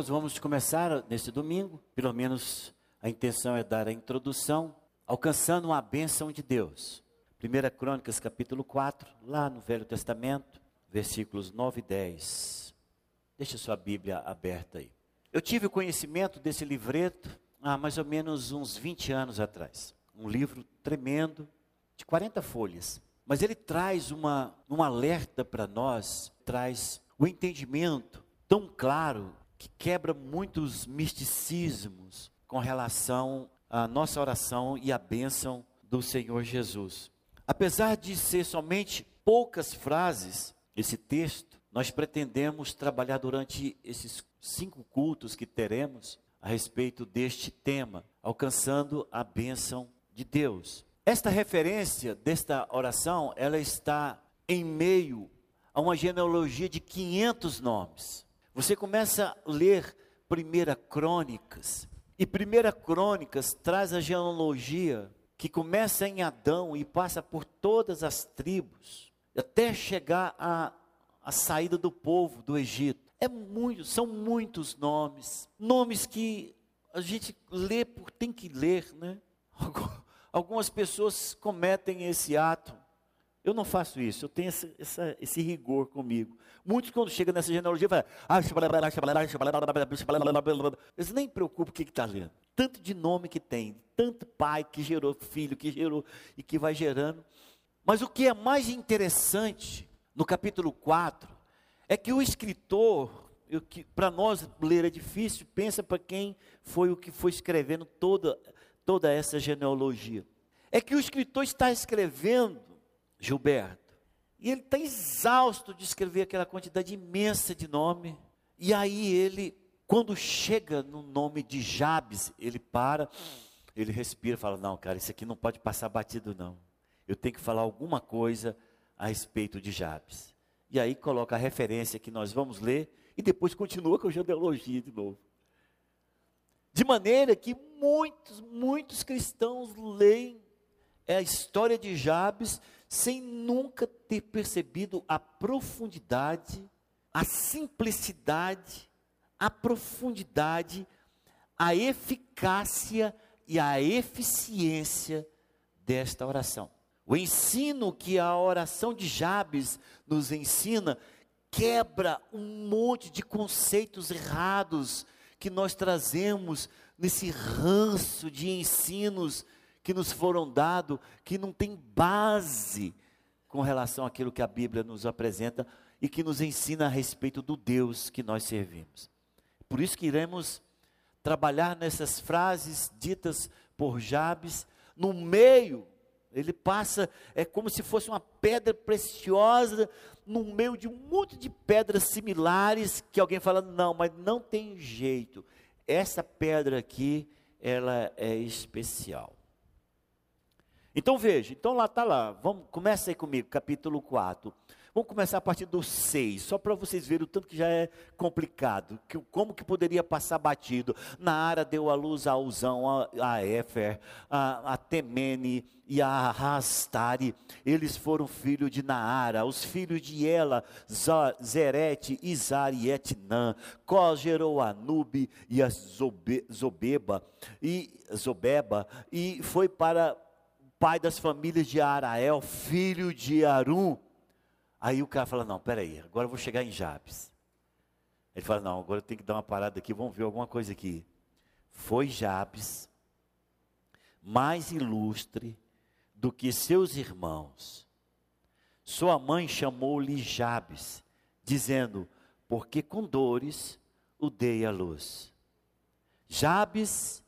Nós vamos começar neste domingo, pelo menos a intenção é dar a introdução, alcançando uma bênção de Deus. 1 Crônicas capítulo 4, lá no Velho Testamento, versículos 9 e 10. Deixa sua Bíblia aberta aí. Eu tive o conhecimento desse livreto há mais ou menos uns 20 anos atrás. Um livro tremendo, de 40 folhas. Mas ele traz uma, um alerta para nós, traz o entendimento tão claro que quebra muitos misticismos com relação à nossa oração e à bênção do Senhor Jesus. Apesar de ser somente poucas frases, esse texto, nós pretendemos trabalhar durante esses cinco cultos que teremos a respeito deste tema, alcançando a bênção de Deus. Esta referência desta oração, ela está em meio a uma genealogia de 500 nomes. Você começa a ler Primeira Crônicas, e Primeira Crônicas traz a genealogia que começa em Adão e passa por todas as tribos, até chegar à, à saída do povo do Egito. É muito, são muitos nomes, nomes que a gente lê por tem que ler, né? Algumas pessoas cometem esse ato eu não faço isso, eu tenho esse, rigor comigo. Muitos, quando chegam nessa genealogia, falam, eles nem preocupam o que está lendo. Tanto de nome que tem, tanto pai que gerou filho, que gerou e que vai gerando. Mas o que é mais interessante no capítulo 4 é que o escritor, para nós ler é difícil, pensa para quem foi o que foi escrevendo toda, toda essa genealogia. É que o escritor está escrevendo Gilberto. E ele está exausto de escrever aquela quantidade imensa de nome. E aí ele, quando chega no nome de Jabes, ele para, ele respira fala: Não, cara, isso aqui não pode passar batido, não. Eu tenho que falar alguma coisa a respeito de Jabes. E aí coloca a referência que nós vamos ler e depois continua com a genealogia de novo. De maneira que muitos, muitos cristãos leem a história de Jabes sem nunca ter percebido a profundidade, a simplicidade, a profundidade, a eficácia e a eficiência desta oração. O ensino que a oração de Jabes nos ensina quebra um monte de conceitos errados que nós trazemos nesse ranço de ensinos que nos foram dados, que não tem base com relação àquilo que a Bíblia nos apresenta e que nos ensina a respeito do Deus que nós servimos. Por isso que iremos trabalhar nessas frases ditas por Jabes, no meio, ele passa, é como se fosse uma pedra preciosa, no meio de um monte de pedras similares, que alguém fala, não, mas não tem jeito, essa pedra aqui, ela é especial. Então veja, então lá está lá, vamos, começa aí comigo, capítulo 4. Vamos começar a partir do 6, só para vocês verem o tanto que já é complicado, que, como que poderia passar batido. Naara deu à luz a Uzão, a, a Éfer, a, a Temene e a Rastari. Eles foram filhos de Naara, os filhos de Ela, Zerete, Izar e Etnã. Cós gerou a Nube e a Zobe, Zobeba, e, Zobeba, e foi para pai das famílias de Arael, filho de Arum. Aí o cara fala: Não, peraí, agora eu vou chegar em Jabes. Ele fala: Não, agora eu tenho que dar uma parada aqui, vamos ver alguma coisa aqui. Foi Jabes mais ilustre do que seus irmãos. Sua mãe chamou-lhe Jabes, dizendo: Porque com dores o dei à luz. Jabes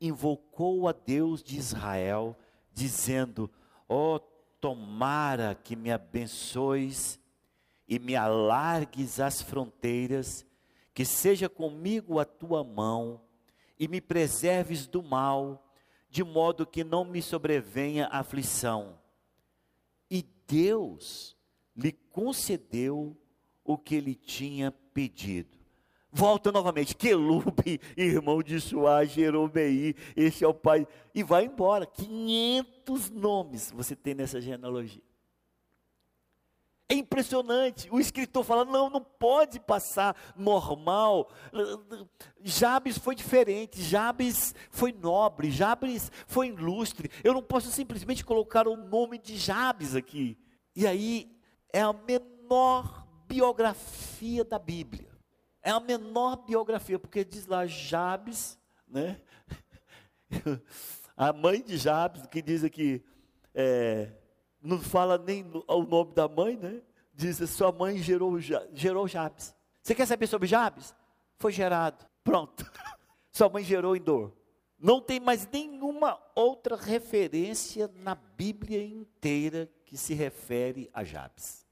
invocou a Deus de Israel dizendo: oh, tomara que me abençoes e me alargues as fronteiras, que seja comigo a tua mão e me preserves do mal, de modo que não me sobrevenha aflição. E Deus lhe concedeu o que ele tinha pedido. Volta novamente, Quelube, irmão de Suá, Jeromei, esse é o pai, e vai embora. 500 nomes você tem nessa genealogia. É impressionante. O escritor fala: não, não pode passar normal. Jabes foi diferente, Jabes foi nobre, Jabes foi ilustre. Eu não posso simplesmente colocar o nome de Jabes aqui. E aí é a menor biografia da Bíblia. É a menor biografia, porque diz lá Jabes, né? A mãe de Jabes, que diz aqui, é, não fala nem o nome da mãe, né? Diz sua mãe gerou, gerou Jabes. Você quer saber sobre Jabes? Foi gerado. Pronto. Sua mãe gerou em dor. Não tem mais nenhuma outra referência na Bíblia inteira que se refere a Jabes.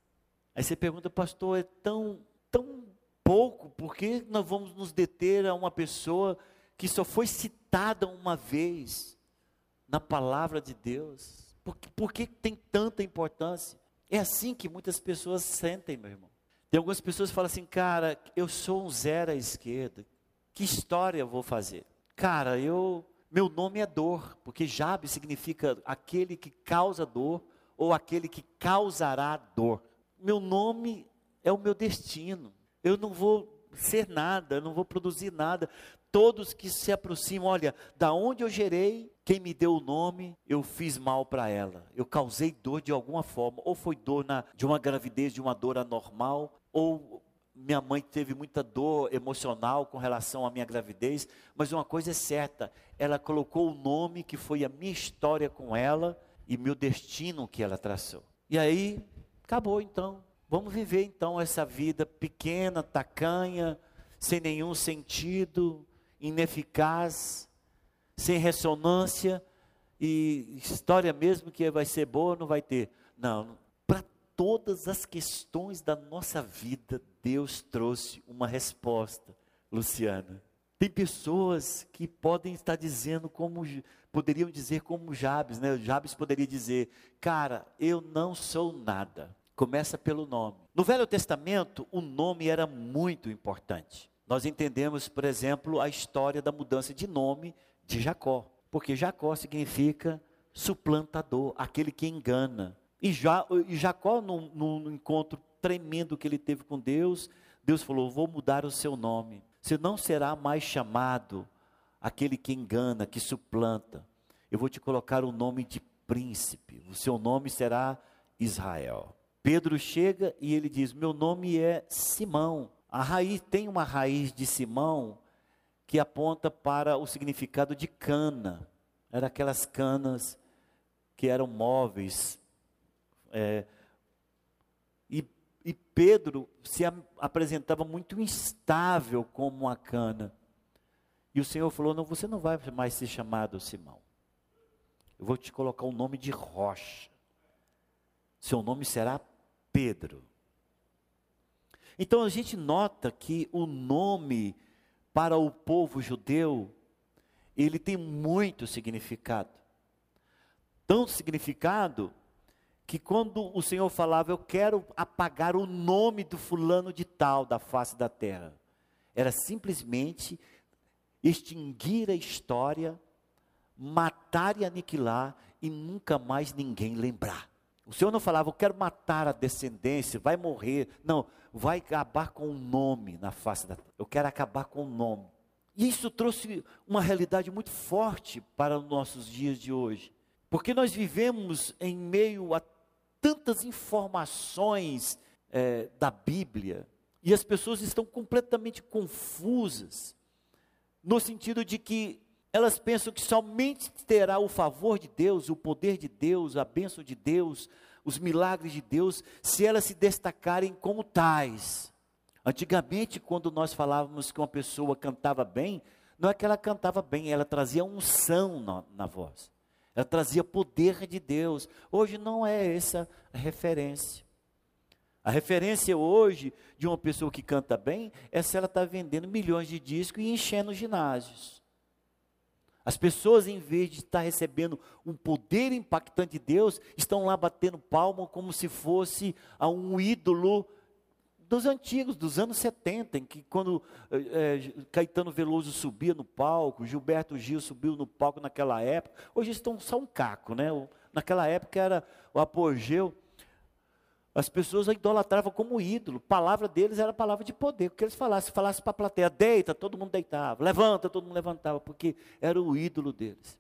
Aí você pergunta, pastor, é tão, tão pouco, por que nós vamos nos deter a uma pessoa que só foi citada uma vez na palavra de Deus? Por, por que tem tanta importância? É assim que muitas pessoas sentem, meu irmão. Tem algumas pessoas que falam assim, cara, eu sou um zero à esquerda. Que história eu vou fazer? Cara, eu, meu nome é dor, porque Jabe significa aquele que causa dor ou aquele que causará dor. Meu nome é o meu destino. Eu não vou ser nada, não vou produzir nada. Todos que se aproximam, olha, da onde eu gerei, quem me deu o nome, eu fiz mal para ela. Eu causei dor de alguma forma. Ou foi dor na, de uma gravidez, de uma dor anormal, ou minha mãe teve muita dor emocional com relação à minha gravidez. Mas uma coisa é certa: ela colocou o nome que foi a minha história com ela e meu destino que ela traçou. E aí, acabou então. Vamos viver então essa vida pequena, tacanha, sem nenhum sentido, ineficaz sem ressonância e história mesmo que vai ser boa não vai ter. Não, para todas as questões da nossa vida, Deus trouxe uma resposta, Luciana. Tem pessoas que podem estar dizendo como poderiam dizer como Jabes, né? Jabes poderia dizer: "Cara, eu não sou nada". Começa pelo nome. No Velho Testamento, o nome era muito importante. Nós entendemos, por exemplo, a história da mudança de nome de Jacó, porque Jacó significa suplantador, aquele que engana. E, Jacó, num, num encontro tremendo que ele teve com Deus, Deus falou: Vou mudar o seu nome. Você não será mais chamado aquele que engana, que suplanta. Eu vou te colocar o nome de príncipe. O seu nome será Israel. Pedro chega e ele diz: Meu nome é Simão. A raiz tem uma raiz de Simão que aponta para o significado de cana. Era aquelas canas que eram móveis. É, e, e, Pedro se a, apresentava muito instável como uma cana. E o Senhor falou: Não, você não vai mais ser chamado Simão. Eu vou te colocar o nome de rocha. Seu nome será Pedro. Então a gente nota que o nome para o povo judeu, ele tem muito significado. Tanto significado que quando o Senhor falava, eu quero apagar o nome do fulano de tal da face da terra, era simplesmente extinguir a história, matar e aniquilar e nunca mais ninguém lembrar. O Senhor não falava, eu quero matar a descendência, vai morrer. Não, vai acabar com o nome na face da terra. Eu quero acabar com o nome. E isso trouxe uma realidade muito forte para os nossos dias de hoje. Porque nós vivemos em meio a tantas informações é, da Bíblia, e as pessoas estão completamente confusas, no sentido de que elas pensam que somente terá o favor de Deus, o poder de Deus, a bênção de Deus, os milagres de Deus, se elas se destacarem como tais. Antigamente, quando nós falávamos que uma pessoa cantava bem, não é que ela cantava bem, ela trazia unção na, na voz. Ela trazia poder de Deus. Hoje não é essa a referência. A referência hoje de uma pessoa que canta bem é se ela está vendendo milhões de discos e enchendo ginásios. As pessoas, em vez de estar recebendo um poder impactante de Deus, estão lá batendo palma como se fosse a um ídolo dos antigos, dos anos 70, em que quando é, Caetano Veloso subia no palco, Gilberto Gil subiu no palco naquela época, hoje estão só um caco, né? Naquela época era o apogeu. As pessoas idolatravam como ídolo. A palavra deles era palavra de poder. O que eles falassem, se falasse para a plateia, deita, todo mundo deitava. Levanta, todo mundo levantava, porque era o ídolo deles.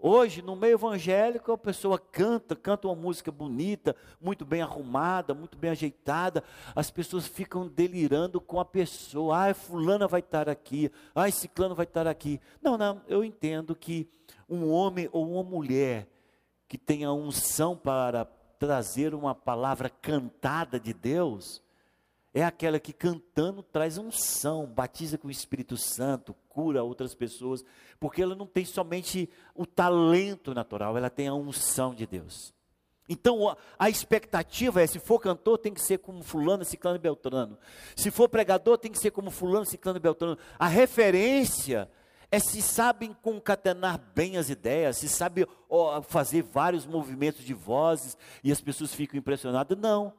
Hoje, no meio evangélico, a pessoa canta, canta uma música bonita, muito bem arrumada, muito bem ajeitada. As pessoas ficam delirando com a pessoa. Ah, fulana vai estar aqui. Ah, ciclano vai estar aqui. Não, não, eu entendo que um homem ou uma mulher que tenha unção para trazer uma palavra cantada de Deus, é aquela que cantando traz unção, batiza com o Espírito Santo, cura outras pessoas, porque ela não tem somente o talento natural, ela tem a unção de Deus. Então a expectativa é: se for cantor, tem que ser como Fulano, Ciclano e Beltrano. Se for pregador, tem que ser como Fulano, Ciclano e Beltrano. A referência é se sabem concatenar bem as ideias, se sabe ó, fazer vários movimentos de vozes e as pessoas ficam impressionadas. Não.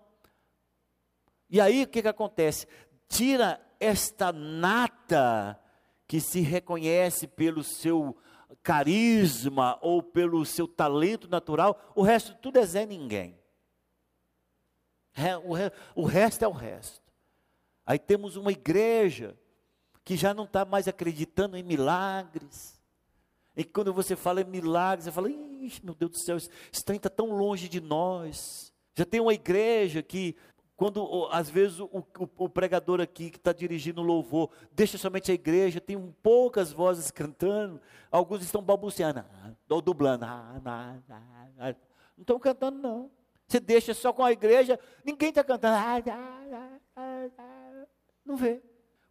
E aí o que, que acontece? Tira esta nata que se reconhece pelo seu carisma ou pelo seu talento natural, o resto tudo é Zé Ninguém. O resto é o resto. Aí temos uma igreja que já não está mais acreditando em milagres. E quando você fala em milagres, você fala, Ixi, meu Deus do céu, esse trem está tão longe de nós. Já tem uma igreja que, quando às vezes o, o, o pregador aqui que está dirigindo o louvor, deixa somente a igreja, tem poucas vozes cantando, alguns estão balbuciando, ou dublando, não estão cantando não. Você deixa só com a igreja, ninguém está cantando, não vê.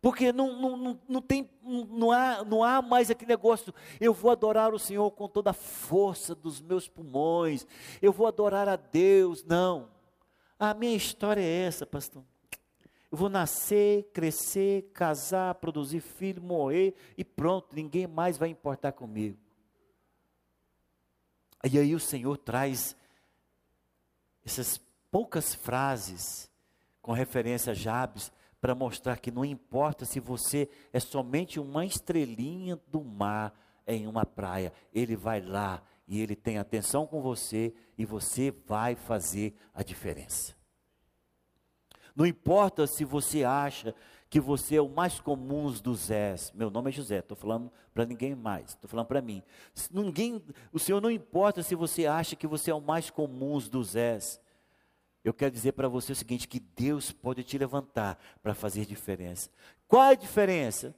Porque não, não, não, não, tem, não, há, não há mais aquele negócio, eu vou adorar o Senhor com toda a força dos meus pulmões, eu vou adorar a Deus. Não. A minha história é essa, pastor. Eu vou nascer, crescer, casar, produzir filho, morrer e pronto, ninguém mais vai importar comigo. E aí o Senhor traz essas poucas frases com referência a Jabes para mostrar que não importa se você é somente uma estrelinha do mar em uma praia, ele vai lá e ele tem atenção com você e você vai fazer a diferença. Não importa se você acha que você é o mais comum dos Zés. Meu nome é José, estou falando para ninguém mais, estou falando para mim. Ninguém, o Senhor não importa se você acha que você é o mais comum dos Zés. Eu quero dizer para você o seguinte: que Deus pode te levantar para fazer diferença. Qual é a diferença?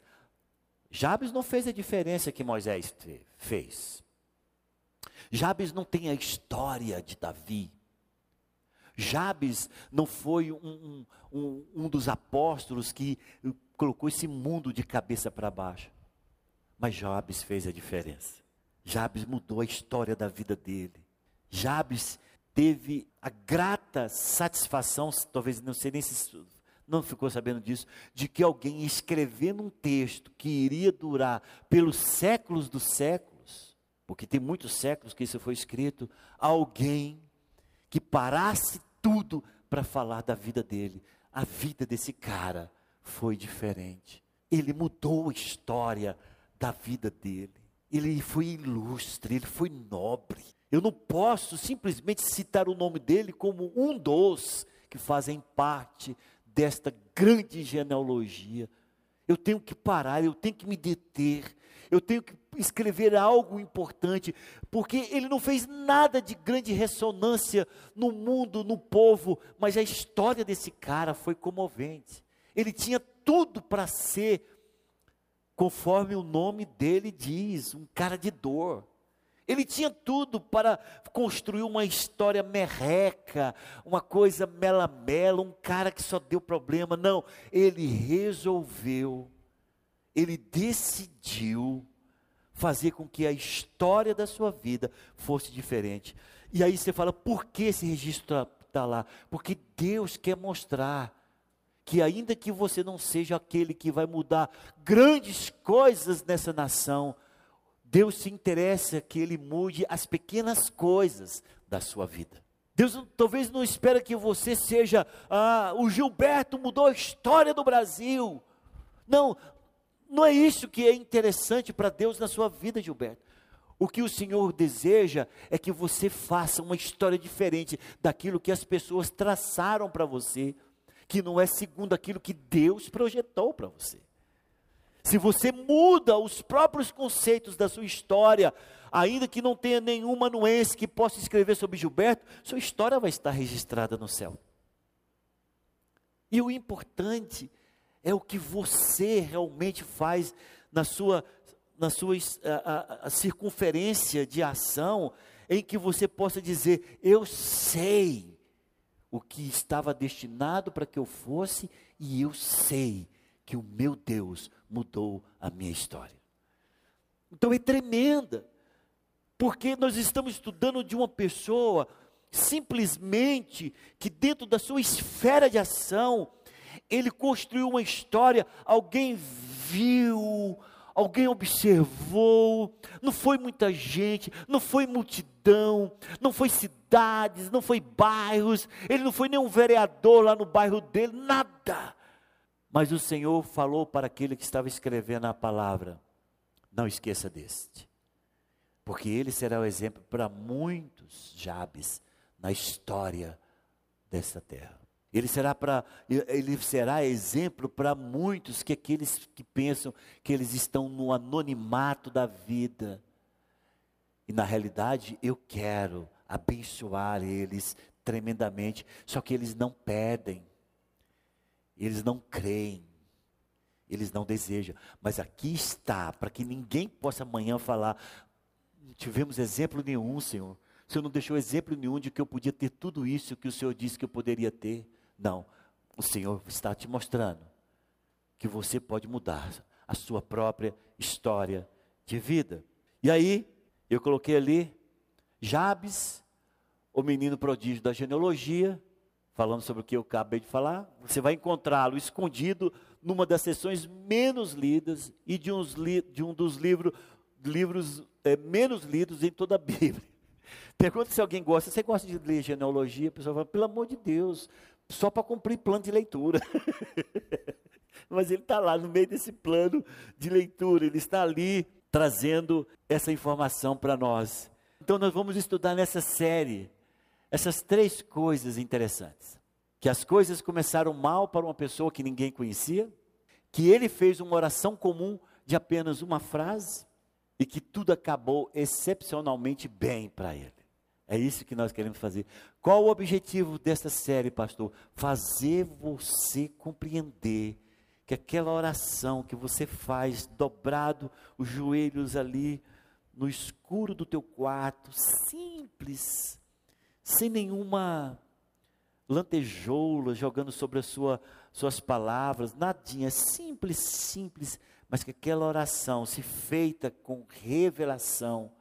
Jabes não fez a diferença que Moisés fez. Jabes não tem a história de Davi. Jabes não foi um, um, um dos apóstolos que colocou esse mundo de cabeça para baixo. Mas Jabes fez a diferença. Jabes mudou a história da vida dele. Jabes teve a grata satisfação, talvez não sei nem se não ficou sabendo disso, de que alguém escrevendo um texto que iria durar pelos séculos dos séculos, porque tem muitos séculos que isso foi escrito, alguém que parasse tudo para falar da vida dele. A vida desse cara foi diferente. Ele mudou a história da vida dele. Ele foi ilustre, ele foi nobre. Eu não posso simplesmente citar o nome dele como um dos que fazem parte desta grande genealogia. Eu tenho que parar, eu tenho que me deter, eu tenho que escrever algo importante, porque ele não fez nada de grande ressonância no mundo, no povo, mas a história desse cara foi comovente. Ele tinha tudo para ser, conforme o nome dele diz, um cara de dor. Ele tinha tudo para construir uma história merreca, uma coisa mela-mela, um cara que só deu problema. Não, ele resolveu, ele decidiu fazer com que a história da sua vida fosse diferente. E aí você fala, por que esse registro está lá? Porque Deus quer mostrar que ainda que você não seja aquele que vai mudar grandes coisas nessa nação, Deus se interessa que Ele mude as pequenas coisas da sua vida. Deus talvez não espera que você seja ah, o Gilberto mudou a história do Brasil. Não, não é isso que é interessante para Deus na sua vida, Gilberto. O que o Senhor deseja é que você faça uma história diferente daquilo que as pessoas traçaram para você, que não é segundo aquilo que Deus projetou para você. Se você muda os próprios conceitos da sua história, ainda que não tenha nenhum manuense que possa escrever sobre Gilberto, sua história vai estar registrada no céu. E o importante é o que você realmente faz na sua, na sua a, a, a circunferência de ação, em que você possa dizer: Eu sei o que estava destinado para que eu fosse, e eu sei que o meu Deus mudou a minha história. Então é tremenda porque nós estamos estudando de uma pessoa simplesmente que dentro da sua esfera de ação, ele construiu uma história, alguém viu, alguém observou, não foi muita gente, não foi multidão, não foi cidades, não foi bairros, ele não foi nenhum vereador lá no bairro dele, nada. Mas o Senhor falou para aquele que estava escrevendo a palavra: não esqueça deste porque ele será o exemplo para muitos Jabes na história desta terra. Ele será para ele será exemplo para muitos que aqueles que pensam que eles estão no anonimato da vida. E na realidade, eu quero abençoar eles tremendamente, só que eles não pedem. Eles não creem. Eles não desejam, mas aqui está, para que ninguém possa amanhã falar: tivemos exemplo nenhum, Senhor. O Senhor não deixou exemplo nenhum de que eu podia ter tudo isso que o Senhor disse que eu poderia ter. Não. O Senhor está te mostrando que você pode mudar a sua própria história de vida. E aí, eu coloquei ali Jabes, o menino prodígio da genealogia, falando sobre o que eu acabei de falar. Você vai encontrá-lo escondido numa das sessões menos lidas e de, li, de um dos livros livros é, menos lidos em toda a Bíblia. Pergunta se alguém gosta. Você gosta de ler genealogia? A pessoa fala, pelo amor de Deus, só para cumprir plano de leitura. Mas ele está lá no meio desse plano de leitura, ele está ali trazendo essa informação para nós. Então nós vamos estudar nessa série essas três coisas interessantes. Que as coisas começaram mal para uma pessoa que ninguém conhecia, que ele fez uma oração comum de apenas uma frase, e que tudo acabou excepcionalmente bem para ele. É isso que nós queremos fazer. Qual o objetivo desta série, pastor? Fazer você compreender que aquela oração que você faz dobrado os joelhos ali no escuro do teu quarto, simples, sem nenhuma lantejoula jogando sobre as sua, suas palavras, nadinha, simples, simples, mas que aquela oração, se feita com revelação,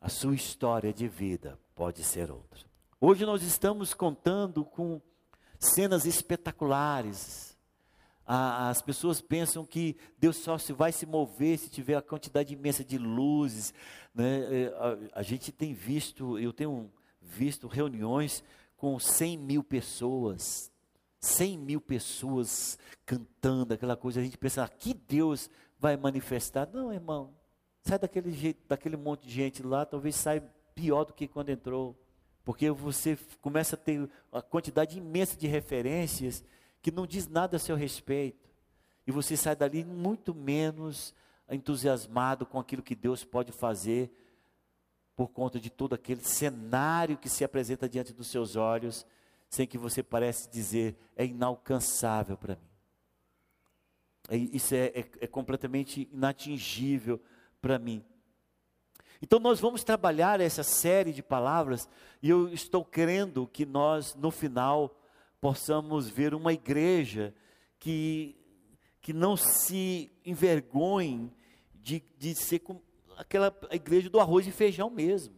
a sua história de vida pode ser outra. Hoje nós estamos contando com cenas espetaculares. as pessoas pensam que Deus só se vai se mover se tiver a quantidade imensa de luzes. Né? É, a, a gente tem visto, eu tenho visto reuniões com 100 mil pessoas, 100 mil pessoas cantando, aquela coisa, a gente pensa, ah, que Deus vai manifestar. Não, irmão, sai daquele jeito, daquele monte de gente lá, talvez saia pior do que quando entrou. Porque você começa a ter uma quantidade imensa de referências que não diz nada a seu respeito. E você sai dali muito menos entusiasmado com aquilo que Deus pode fazer por conta de todo aquele cenário que se apresenta diante dos seus olhos sem que você parece dizer é inalcançável para mim. É, isso é, é, é completamente inatingível para mim. Então nós vamos trabalhar essa série de palavras e eu estou crendo que nós no final possamos ver uma igreja que que não se envergonhe de, de ser aquela igreja do arroz e feijão mesmo,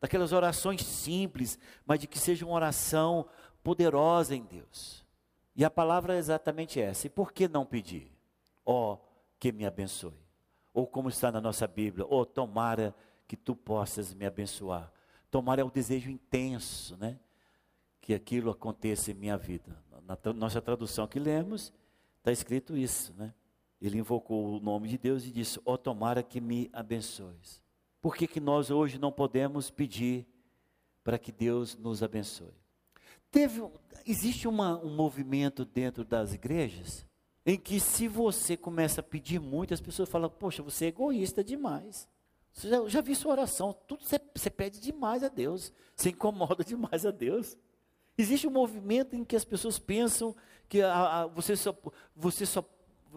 daquelas orações simples, mas de que seja uma oração poderosa em Deus. E a palavra é exatamente essa. E por que não pedir? Ó, oh, que me abençoe. Ou como está na nossa Bíblia, oh, tomara que tu possas me abençoar. Tomara é o desejo intenso, né? Que aquilo aconteça em minha vida. Na nossa tradução que lemos, está escrito isso, né? Ele invocou o nome de Deus e disse: Ó, oh, tomara que me abençoes. Por que, que nós hoje não podemos pedir para que Deus nos abençoe? Teve, existe uma, um movimento dentro das igrejas em que se você começa a pedir muito, as pessoas falam, poxa, você é egoísta demais. Você já, já vi sua oração, tudo você, você pede demais a Deus, você incomoda demais a Deus. Existe um movimento em que as pessoas pensam que a, a, você, só, você só,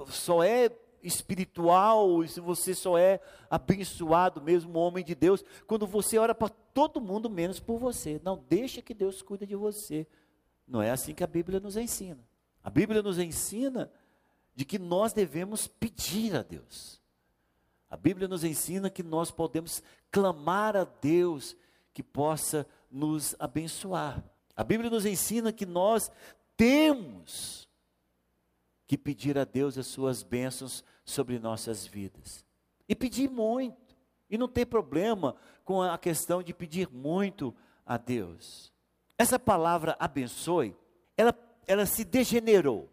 só é espiritual, se você só é abençoado mesmo, homem de Deus, quando você ora para todo mundo menos por você. Não, deixa que Deus cuide de você. Não é assim que a Bíblia nos ensina. A Bíblia nos ensina de que nós devemos pedir a Deus. A Bíblia nos ensina que nós podemos clamar a Deus que possa nos abençoar. A Bíblia nos ensina que nós temos que pedir a Deus as suas bênçãos sobre nossas vidas. E pedir muito. E não tem problema com a questão de pedir muito a Deus. Essa palavra abençoe, ela, ela se degenerou.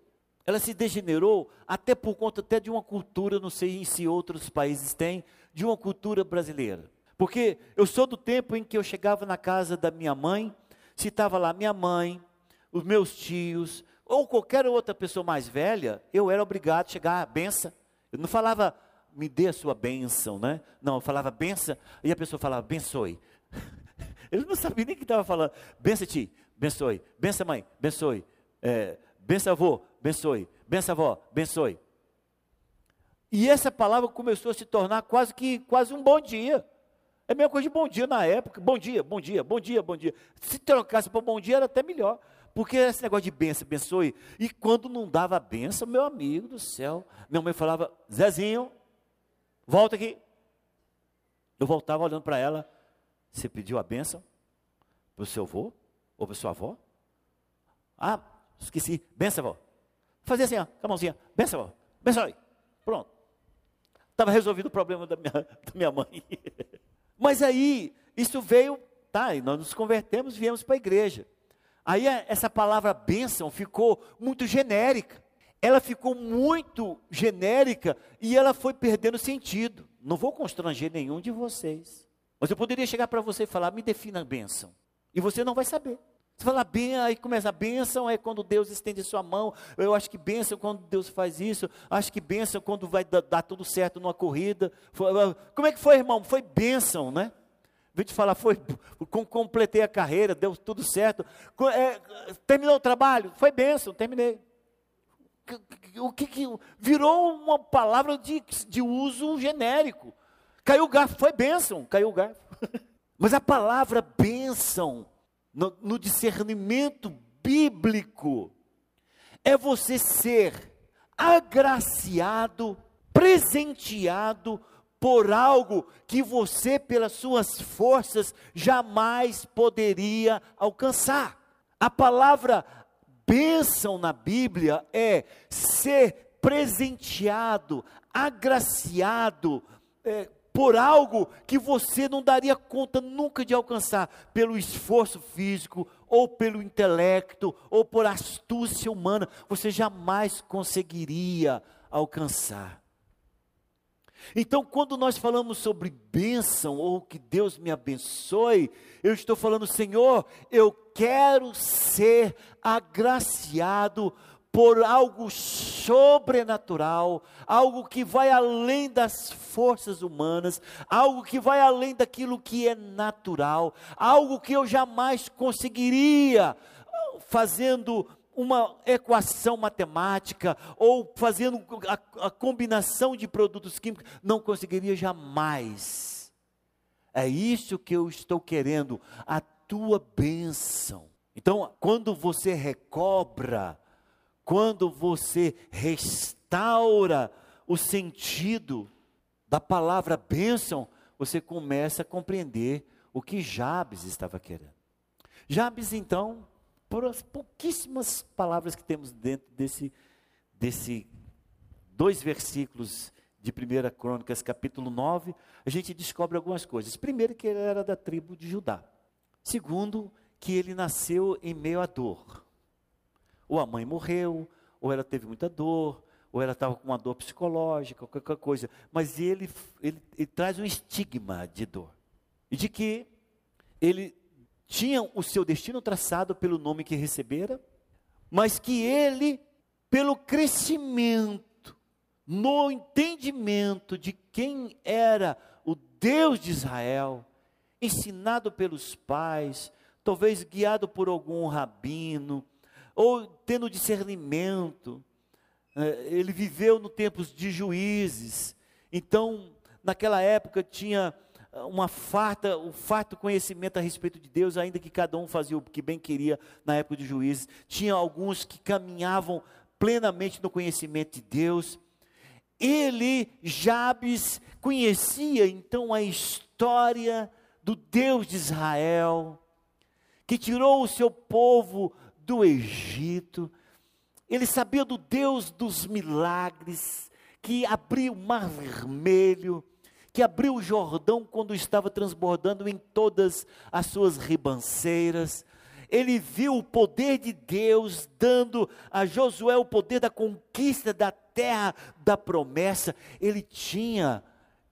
Ela se degenerou até por conta até de uma cultura, não sei se outros países têm, de uma cultura brasileira. Porque eu sou do tempo em que eu chegava na casa da minha mãe, se estava lá minha mãe, os meus tios, ou qualquer outra pessoa mais velha, eu era obrigado a chegar, benção. Eu não falava, me dê a sua bênção, né? Não, eu falava benção, e a pessoa falava, abençoe. Ele não sabia nem o que estava falando. Bença ti, abençoe. Bença mãe, abençoe. É, bença avô, abençoe. Bença avó, abençoe. E essa palavra começou a se tornar quase que quase um bom dia. É a mesma coisa de bom dia na época. Bom dia, bom dia, bom dia, bom dia. Se trocasse para bom dia era até melhor. Porque esse negócio de benção, abençoe. E quando não dava benção, meu amigo do céu, minha mãe falava, Zezinho, volta aqui. Eu voltava olhando para ela, você pediu a benção para o seu avô ou para sua avó? Ah, esqueci, benção, avó. Fazia assim, ó, com a mãozinha, benção, avó, abençoe. Pronto. Estava resolvido o problema da minha, da minha mãe. Mas aí, isso veio, tá, e nós nos convertemos viemos para a igreja. Aí essa palavra bênção ficou muito genérica. Ela ficou muito genérica e ela foi perdendo sentido. Não vou constranger nenhum de vocês. Mas eu poderia chegar para você e falar, me defina a bênção. E você não vai saber. Você fala bem, aí começa a bênção, é quando Deus estende sua mão. Eu acho que bênção é quando Deus faz isso. Acho que bênção é quando vai dar, dar tudo certo numa corrida. Como é que foi, irmão? Foi bênção, né? Vim te falar, foi, completei a carreira, deu tudo certo. É, terminou o trabalho? Foi bênção, terminei. O que, que virou uma palavra de, de uso genérico. Caiu o garfo, foi bênção, caiu o garfo. Mas a palavra bênção, no, no discernimento bíblico, é você ser agraciado, presenteado por algo que você, pelas suas forças, jamais poderia alcançar. A palavra bênção na Bíblia é ser presenteado, agraciado, é, por algo que você não daria conta nunca de alcançar, pelo esforço físico, ou pelo intelecto, ou por astúcia humana, você jamais conseguiria alcançar. Então, quando nós falamos sobre bênção ou que Deus me abençoe, eu estou falando, Senhor, eu quero ser agraciado por algo sobrenatural, algo que vai além das forças humanas, algo que vai além daquilo que é natural, algo que eu jamais conseguiria fazendo uma equação matemática ou fazendo a, a, combinação de produtos químicos, não conseguiria jamais. É isso que eu estou querendo, a tua bênção. Então, quando você recobra, quando você restaura o sentido da palavra bênção, você começa a compreender o que Jabes estava querendo. Jabes, então, por as pouquíssimas palavras que temos dentro desse, desse dois versículos de 1 Crônicas, capítulo 9, a gente descobre algumas coisas. Primeiro, que ele era da tribo de Judá. Segundo, que ele nasceu em meio à dor. Ou a mãe morreu, ou ela teve muita dor, ou ela estava com uma dor psicológica, qualquer coisa. Mas ele, ele, ele traz um estigma de dor. E de que ele tinha o seu destino traçado pelo nome que recebera, mas que ele, pelo crescimento, no entendimento de quem era o Deus de Israel, ensinado pelos pais, talvez guiado por algum rabino, ou tendo discernimento, é, ele viveu no tempos de juízes, então, naquela época tinha uma farta, um farto conhecimento a respeito de Deus, ainda que cada um fazia o que bem queria na época de juízes. Tinha alguns que caminhavam plenamente no conhecimento de Deus. Ele, Jabes, conhecia então a história do Deus de Israel, que tirou o seu povo do Egito. Ele sabia do Deus dos milagres, que abriu o mar vermelho, que abriu o Jordão quando estava transbordando em todas as suas ribanceiras. Ele viu o poder de Deus dando a Josué o poder da conquista da terra da promessa. Ele tinha,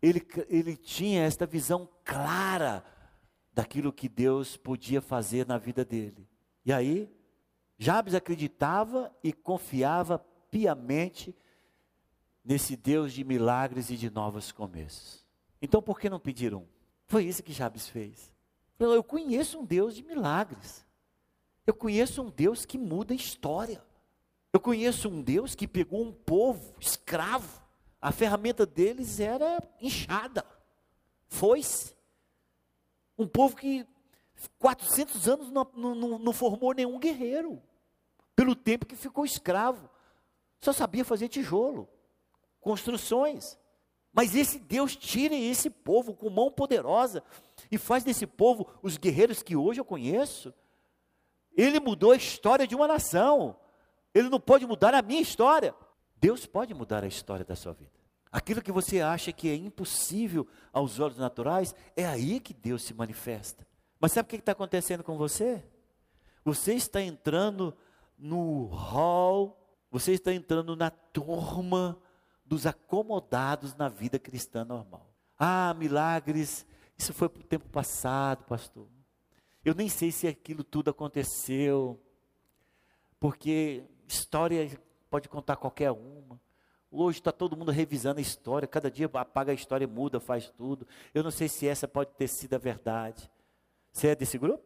ele, ele tinha esta visão clara daquilo que Deus podia fazer na vida dele. E aí, Jabes acreditava e confiava piamente nesse Deus de milagres e de novos começos. Então por que não pediram? Foi isso que Jabes fez. Eu conheço um Deus de milagres. Eu conheço um Deus que muda a história. Eu conheço um Deus que pegou um povo escravo. A ferramenta deles era enxada, foice. Um povo que 400 anos não, não, não formou nenhum guerreiro. Pelo tempo que ficou escravo. Só sabia fazer tijolo, construções. Mas esse Deus tira esse povo com mão poderosa e faz desse povo os guerreiros que hoje eu conheço. Ele mudou a história de uma nação. Ele não pode mudar a minha história. Deus pode mudar a história da sua vida. Aquilo que você acha que é impossível aos olhos naturais, é aí que Deus se manifesta. Mas sabe o que está acontecendo com você? Você está entrando no hall, você está entrando na turma dos acomodados na vida cristã normal. Ah, milagres, isso foi para o tempo passado, pastor. Eu nem sei se aquilo tudo aconteceu, porque história pode contar qualquer uma. Hoje está todo mundo revisando a história, cada dia apaga a história, muda, faz tudo. Eu não sei se essa pode ter sido a verdade. Você é desse grupo?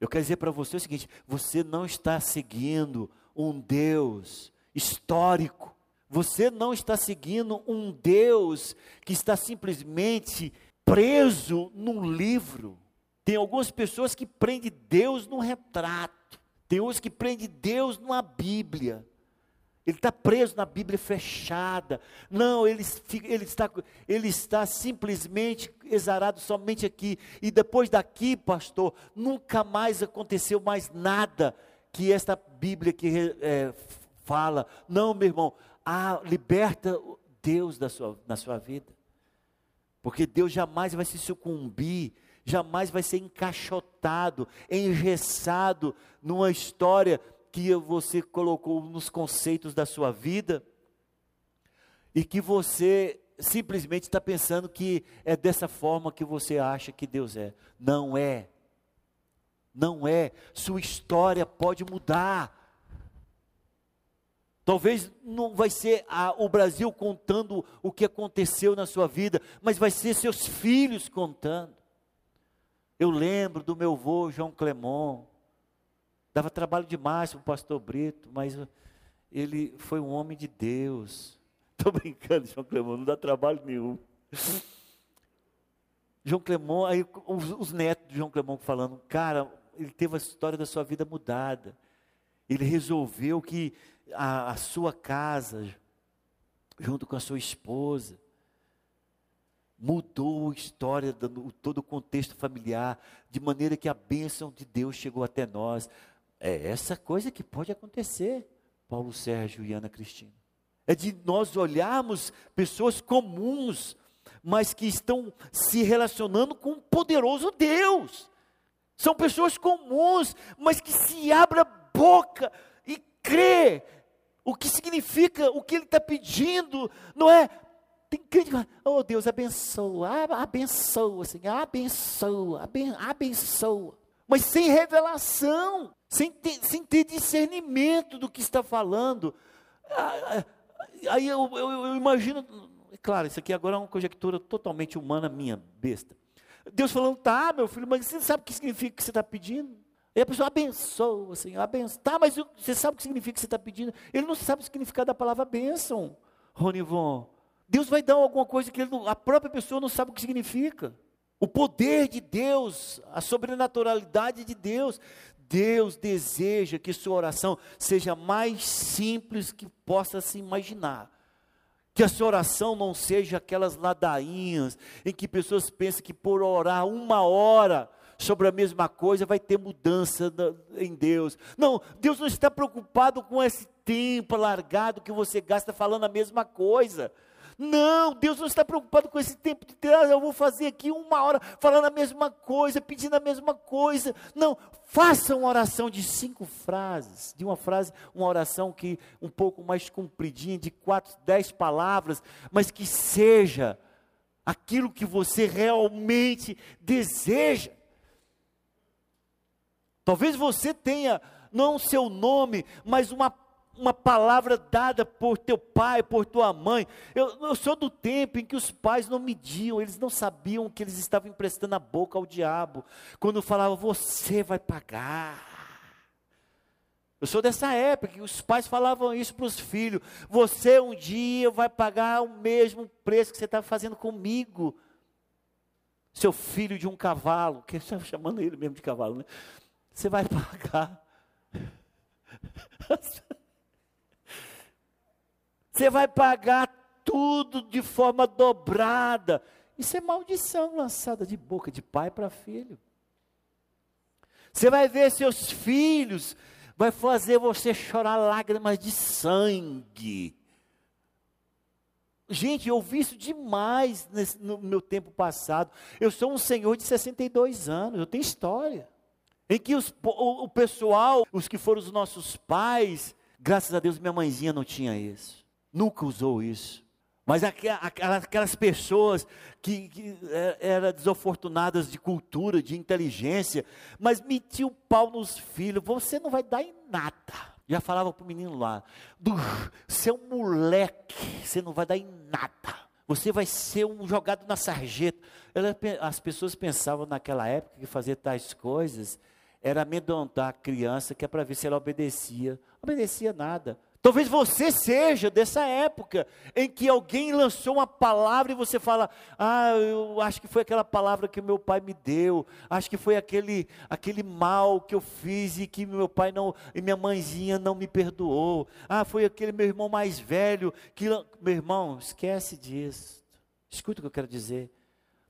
Eu quero dizer para você o seguinte: você não está seguindo um Deus histórico. Você não está seguindo um Deus que está simplesmente preso num livro. Tem algumas pessoas que prendem Deus num retrato. Tem outros que prendem Deus numa Bíblia. Ele está preso na Bíblia fechada. Não, ele, ele, está, ele está simplesmente exarado somente aqui. E depois daqui, pastor, nunca mais aconteceu mais nada que esta Bíblia que é, fala. Não, meu irmão, ah, liberta Deus da sua, na sua vida. Porque Deus jamais vai se sucumbir, jamais vai ser encaixotado, engessado numa história que você colocou nos conceitos da sua vida e que você simplesmente está pensando que é dessa forma que você acha que Deus é. Não é. Não é. Sua história pode mudar. Talvez não vai ser a, o Brasil contando o que aconteceu na sua vida, mas vai ser seus filhos contando. Eu lembro do meu avô João Clemon, dava trabalho demais para o pastor Brito, mas ele foi um homem de Deus. Estou brincando, João Clemon, não dá trabalho nenhum. João Clemon, aí os, os netos de João Clemon falando, cara, ele teve a história da sua vida mudada. Ele resolveu que a, a sua casa, junto com a sua esposa. Mudou a história, todo o contexto familiar, de maneira que a bênção de Deus chegou até nós. É essa coisa que pode acontecer, Paulo Sérgio e Ana Cristina. É de nós olharmos pessoas comuns, mas que estão se relacionando com um poderoso Deus. São pessoas comuns, mas que se abre a boca e crê o que significa, o que ele está pedindo, não é? Tem crente oh Deus, abençoa, abençoa, Senhor, abençoa, abençoa. Mas sem revelação, sem ter, sem ter discernimento do que está falando. Ah, ah, aí eu, eu, eu imagino, claro, isso aqui agora é uma conjectura totalmente humana minha, besta. Deus falando, tá, meu filho, mas você sabe o que significa que você está pedindo? E a pessoa abençoa, Senhor, abençoa. Tá, mas você sabe o que significa que você está pedindo? Ele não sabe o significado da palavra bênção, Ronivon. Deus vai dar alguma coisa que ele, a própria pessoa não sabe o que significa. O poder de Deus, a sobrenaturalidade de Deus. Deus deseja que sua oração seja mais simples que possa se imaginar. Que a sua oração não seja aquelas ladainhas em que pessoas pensam que por orar uma hora sobre a mesma coisa vai ter mudança em Deus. Não, Deus não está preocupado com esse tempo alargado que você gasta falando a mesma coisa. Não, Deus não está preocupado com esse tempo de ah, eu vou fazer aqui uma hora falando a mesma coisa, pedindo a mesma coisa. Não, faça uma oração de cinco frases, de uma frase, uma oração que um pouco mais compridinha, de quatro, dez palavras, mas que seja aquilo que você realmente deseja. Talvez você tenha não seu nome, mas uma uma palavra dada por teu pai, por tua mãe. Eu, eu, sou do tempo em que os pais não mediam, eles não sabiam que eles estavam emprestando a boca ao diabo. Quando falavam, você vai pagar. Eu sou dessa época que os pais falavam isso para os filhos: você um dia vai pagar o mesmo preço que você está fazendo comigo. Seu filho de um cavalo, que está chamando ele mesmo de cavalo, né? Você vai pagar. Você vai pagar tudo de forma dobrada. Isso é maldição lançada de boca de pai para filho. Você vai ver seus filhos, vai fazer você chorar lágrimas de sangue. Gente, eu vi isso demais nesse, no meu tempo passado. Eu sou um senhor de 62 anos, eu tenho história. Em que os, o, o pessoal, os que foram os nossos pais, graças a Deus minha mãezinha não tinha isso nunca usou isso. Mas aquelas pessoas que, que é, eram desafortunadas de cultura, de inteligência, mas metiam o pau nos filhos, você não vai dar em nada. Já falava para o menino lá, seu moleque, você não vai dar em nada. Você vai ser um jogado na sarjeta. As pessoas pensavam naquela época que fazer tais coisas era amedrontar a criança, que é para ver se ela obedecia. Obedecia nada. Talvez você seja dessa época em que alguém lançou uma palavra e você fala: "Ah, eu acho que foi aquela palavra que meu pai me deu, acho que foi aquele aquele mal que eu fiz e que meu pai não e minha mãezinha não me perdoou. Ah, foi aquele meu irmão mais velho que meu irmão, esquece disso. Escuta o que eu quero dizer.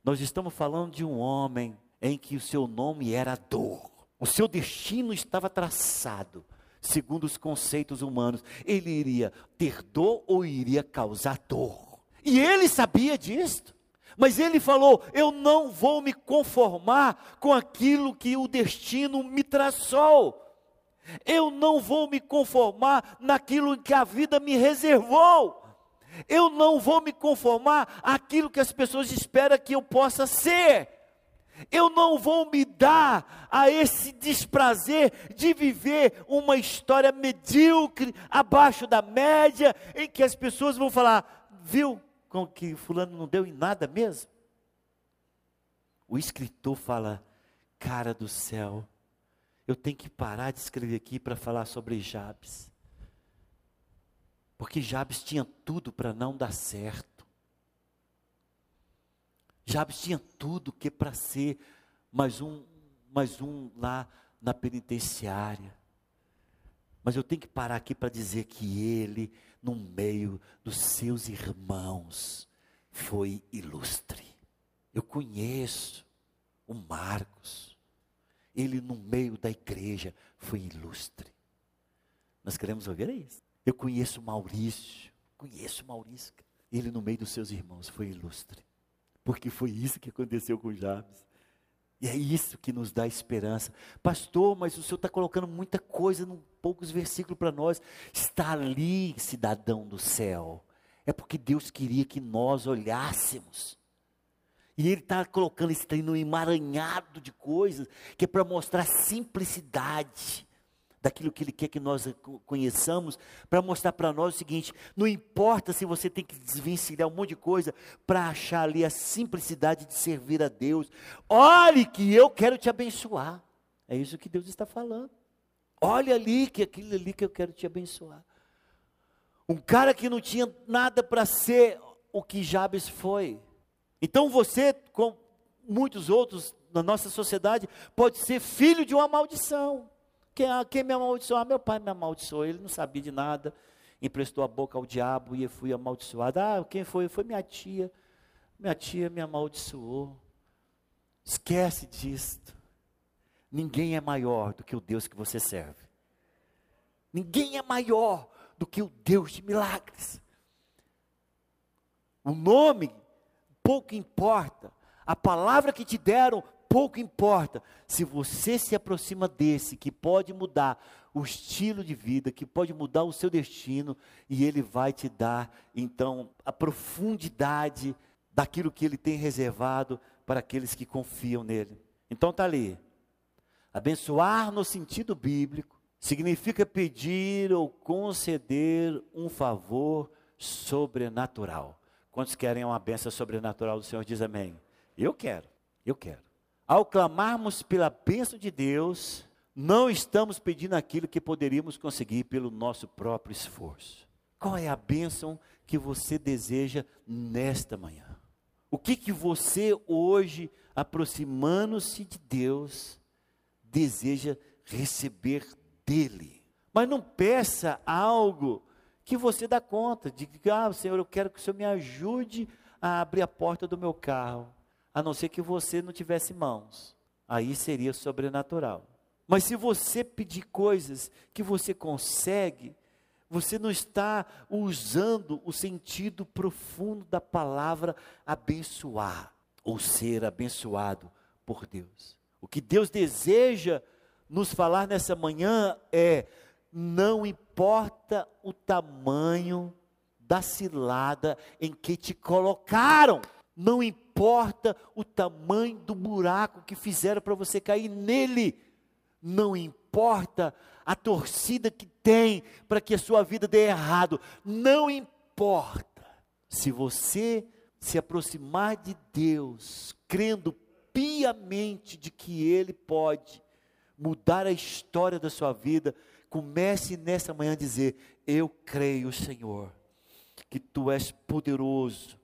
Nós estamos falando de um homem em que o seu nome era dor. O seu destino estava traçado segundo os conceitos humanos, ele iria ter dor ou iria causar dor. E ele sabia disso. Mas ele falou: Eu não vou me conformar com aquilo que o destino me traçou. Eu não vou me conformar naquilo que a vida me reservou. Eu não vou me conformar aquilo que as pessoas esperam que eu possa ser. Eu não vou me dar a esse desprazer de viver uma história medíocre, abaixo da média, em que as pessoas vão falar: viu com que Fulano não deu em nada mesmo? O escritor fala: cara do céu, eu tenho que parar de escrever aqui para falar sobre Jabes. Porque Jabes tinha tudo para não dar certo. Jabes tinha tudo que para ser mais um, mais um lá na penitenciária. Mas eu tenho que parar aqui para dizer que ele, no meio dos seus irmãos, foi ilustre. Eu conheço o Marcos. Ele, no meio da igreja, foi ilustre. Nós queremos ouvir isso. Eu conheço o Maurício conheço Maurício. Ele, no meio dos seus irmãos, foi ilustre. Porque foi isso que aconteceu com Jabes. E é isso que nos dá esperança. Pastor, mas o senhor está colocando muita coisa em poucos versículos para nós. Está ali, cidadão do céu. É porque Deus queria que nós olhássemos. E Ele está colocando esse treino emaranhado de coisas, que é para mostrar simplicidade daquilo que Ele quer que nós conheçamos, para mostrar para nós o seguinte: não importa se você tem que desvencilhar um monte de coisa para achar ali a simplicidade de servir a Deus. Olhe que eu quero te abençoar. É isso que Deus está falando. Olha ali que aquilo ali que eu quero te abençoar. Um cara que não tinha nada para ser o que Jabes foi. Então você, com muitos outros na nossa sociedade, pode ser filho de uma maldição. Quem, quem me amaldiçoou? Ah, meu pai me amaldiçoou, ele não sabia de nada, emprestou a boca ao diabo e fui amaldiçoado. Ah, quem foi? Foi minha tia. Minha tia me amaldiçoou. Esquece disto. Ninguém é maior do que o Deus que você serve. Ninguém é maior do que o Deus de milagres. O nome pouco importa. A palavra que te deram pouco importa se você se aproxima desse que pode mudar o estilo de vida, que pode mudar o seu destino, e ele vai te dar então a profundidade daquilo que ele tem reservado para aqueles que confiam nele. Então tá ali. Abençoar no sentido bíblico significa pedir ou conceder um favor sobrenatural. Quantos querem uma benção sobrenatural do Senhor? Diz amém. Eu quero, eu quero. Ao clamarmos pela bênção de Deus, não estamos pedindo aquilo que poderíamos conseguir pelo nosso próprio esforço. Qual é a bênção que você deseja nesta manhã? O que que você hoje, aproximando-se de Deus, deseja receber dele? Mas não peça algo que você dá conta, que, ah, Senhor, eu quero que o Senhor me ajude a abrir a porta do meu carro a não ser que você não tivesse mãos. Aí seria sobrenatural. Mas se você pedir coisas que você consegue, você não está usando o sentido profundo da palavra abençoar, ou ser abençoado por Deus. O que Deus deseja nos falar nessa manhã é: não importa o tamanho da cilada em que te colocaram, não importa importa o tamanho do buraco que fizeram para você cair nele, não importa a torcida que tem para que a sua vida dê errado, não importa. Se você se aproximar de Deus, crendo piamente de que Ele pode mudar a história da sua vida, comece nessa manhã a dizer: Eu creio, Senhor, que Tu és poderoso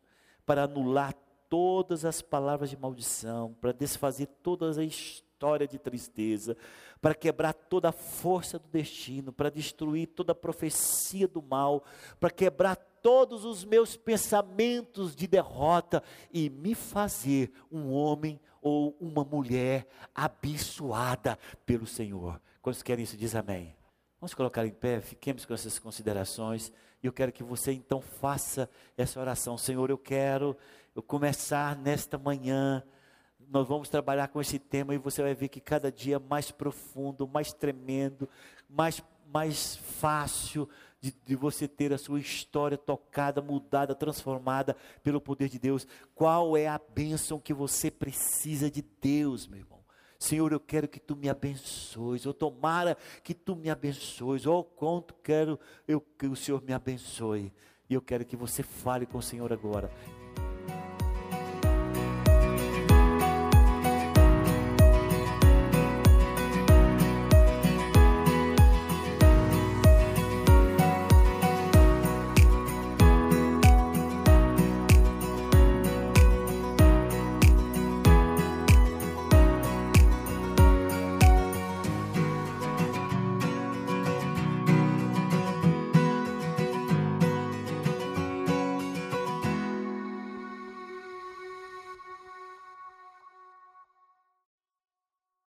para anular todas as palavras de maldição, para desfazer toda a história de tristeza, para quebrar toda a força do destino, para destruir toda a profecia do mal, para quebrar todos os meus pensamentos de derrota e me fazer um homem ou uma mulher abençoada pelo Senhor. Quantos querem isso? Diz amém. Vamos colocar em pé, fiquemos com essas considerações. E eu quero que você então faça essa oração. Senhor, eu quero eu começar nesta manhã, nós vamos trabalhar com esse tema e você vai ver que cada dia é mais profundo, mais tremendo, mais, mais fácil de, de, você ter a sua história tocada, mudada, transformada pelo poder de Deus. Qual é a bênção que você precisa de Deus, meu irmão? Senhor, eu quero que tu me abençoes, ou tomara que tu me abençoes, ou quanto quero eu que o Senhor me abençoe. E eu quero que você fale com o Senhor agora.